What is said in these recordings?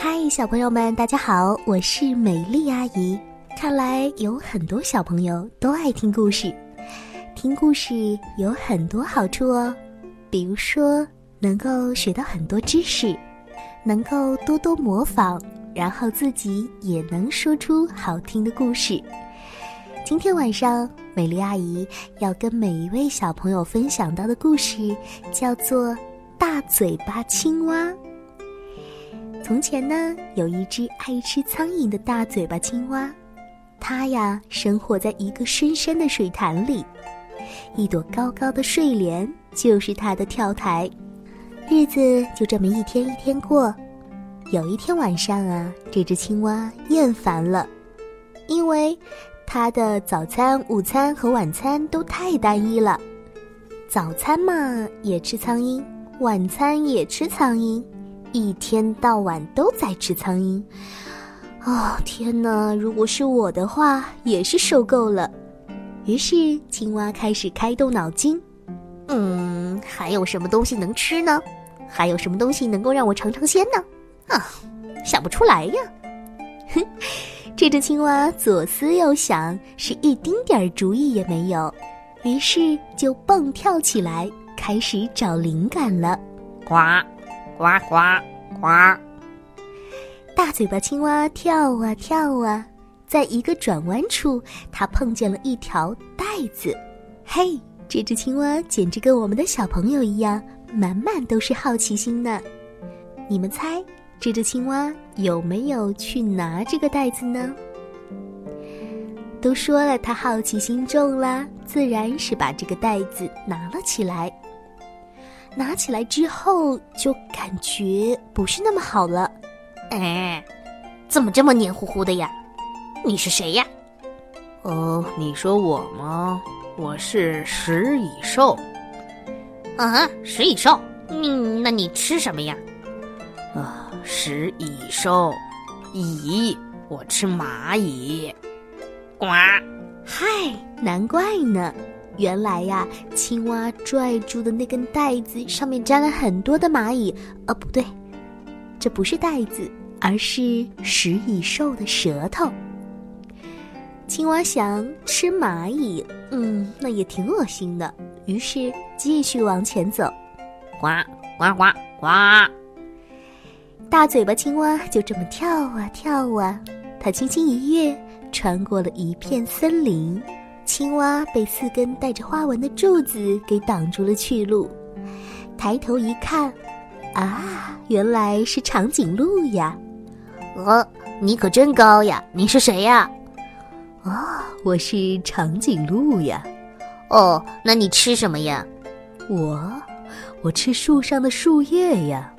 嗨，小朋友们，大家好，我是美丽阿姨。看来有很多小朋友都爱听故事，听故事有很多好处哦，比如说能够学到很多知识，能够多多模仿，然后自己也能说出好听的故事。今天晚上，美丽阿姨要跟每一位小朋友分享到的故事叫做《大嘴巴青蛙》。从前呢，有一只爱吃苍蝇的大嘴巴青蛙，它呀生活在一个深深的水潭里，一朵高高的睡莲就是它的跳台。日子就这么一天一天过。有一天晚上啊，这只青蛙厌烦了，因为。它的早餐、午餐和晚餐都太单一了。早餐嘛，也吃苍蝇；晚餐也吃苍蝇，一天到晚都在吃苍蝇。哦，天哪！如果是我的话，也是受够了。于是，青蛙开始开动脑筋。嗯，还有什么东西能吃呢？还有什么东西能够让我尝尝鲜呢？啊，想不出来呀。哼。这只青蛙左思右想，是一丁点儿主意也没有，于是就蹦跳起来，开始找灵感了。呱，呱呱呱！大嘴巴青蛙跳啊跳啊，在一个转弯处，它碰见了一条带子。嘿，这只青蛙简直跟我们的小朋友一样，满满都是好奇心呢。你们猜？这只青蛙有没有去拿这个袋子呢？都说了，它好奇心重啦，自然是把这个袋子拿了起来。拿起来之后，就感觉不是那么好了。哎，怎么这么黏糊糊的呀？你是谁呀？哦，你说我吗？我是食蚁兽。啊，食蚁兽？嗯，那你吃什么呀？啊。食蚁兽，蚁，我吃蚂蚁。呱，嗨，难怪呢，原来呀，青蛙拽住的那根带子上面粘了很多的蚂蚁。哦，不对，这不是带子，而是食蚁兽的舌头。青蛙想吃蚂蚁，嗯，那也挺恶心的，于是继续往前走。呱呱呱呱。大嘴巴青蛙就这么跳啊跳啊，它轻轻一跃，穿过了一片森林。青蛙被四根带着花纹的柱子给挡住了去路。抬头一看，啊，原来是长颈鹿呀！哦，你可真高呀！你是谁呀？哦，我是长颈鹿呀。哦，那你吃什么呀？我，我吃树上的树叶呀。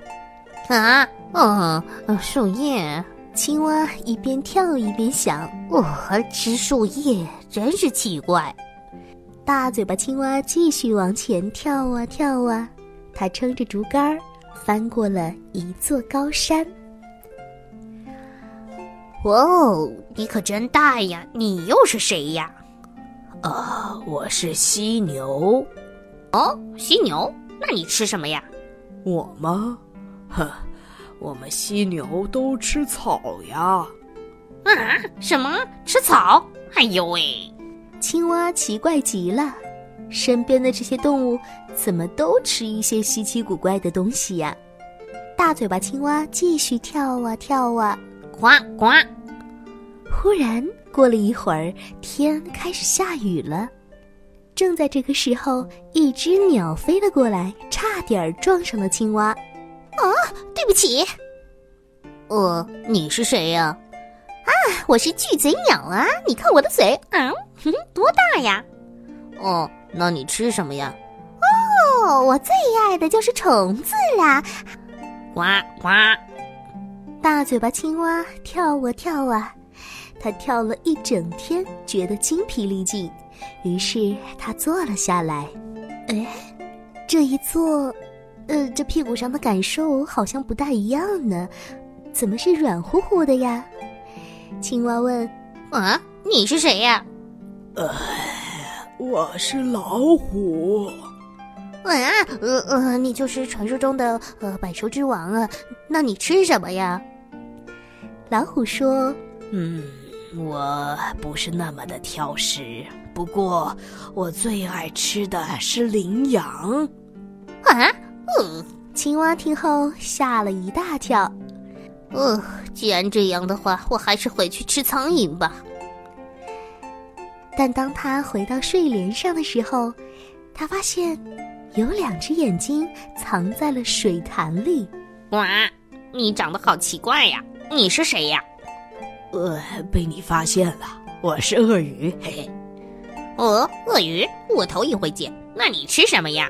啊，嗯，树叶。青蛙一边跳一边想：“哦，吃树叶真是奇怪。”大嘴巴青蛙继续往前跳啊跳啊，它撑着竹竿翻过了一座高山。哇哦，你可真大呀！你又是谁呀？啊，我是犀牛。哦，犀牛，那你吃什么呀？我吗？呵，我们犀牛都吃草呀！啊，什么吃草？哎呦喂！青蛙奇怪极了，身边的这些动物怎么都吃一些稀奇古怪的东西呀？大嘴巴青蛙继续跳啊跳啊，呱呱！忽然过了一会儿，天开始下雨了。正在这个时候，一只鸟飞了过来，差点撞上了青蛙。啊，对不起。呃，你是谁呀？啊，我是巨嘴鸟啊！你看我的嘴，嗯，多大呀？哦，那你吃什么呀？哦，我最爱的就是虫子啦！呱呱！大嘴巴青蛙跳啊跳啊，它跳了一整天，觉得精疲力尽，于是它坐了下来。哎，这一坐。呃，这屁股上的感受好像不大一样呢，怎么是软乎乎的呀？青蛙问：“啊，你是谁呀？”“呃，我是老虎。”“啊，呃呃，你就是传说中的呃百兽之王啊？那你吃什么呀？”老虎说：“嗯，我不是那么的挑食，不过我最爱吃的是羚羊。”啊，嗯，青蛙听后吓了一大跳。呃，既然这样的话，我还是回去吃苍蝇吧。但当他回到睡莲上的时候，他发现有两只眼睛藏在了水潭里。哇，你长得好奇怪呀！你是谁呀？呃，被你发现了，我是鳄鱼，嘿嘿。哦，鳄鱼，我头一回见。那你吃什么呀？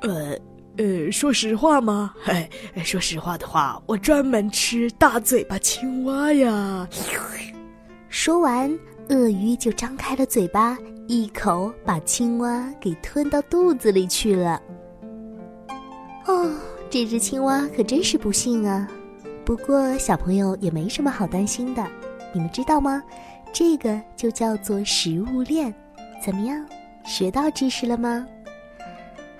呃。呃，说实话吗？嘿，说实话的话，我专门吃大嘴巴青蛙呀。说完，鳄鱼就张开了嘴巴，一口把青蛙给吞到肚子里去了。哦，这只青蛙可真是不幸啊！不过小朋友也没什么好担心的，你们知道吗？这个就叫做食物链。怎么样，学到知识了吗？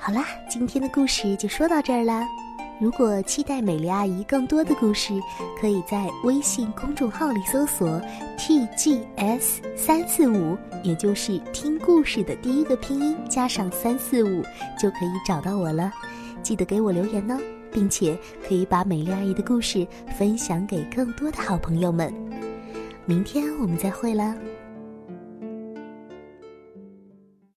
好啦，今天的故事就说到这儿啦。如果期待美丽阿姨更多的故事，可以在微信公众号里搜索 “tgs 三四五”，也就是听故事的第一个拼音加上三四五，就可以找到我了。记得给我留言呢，并且可以把美丽阿姨的故事分享给更多的好朋友们。明天我们再会了。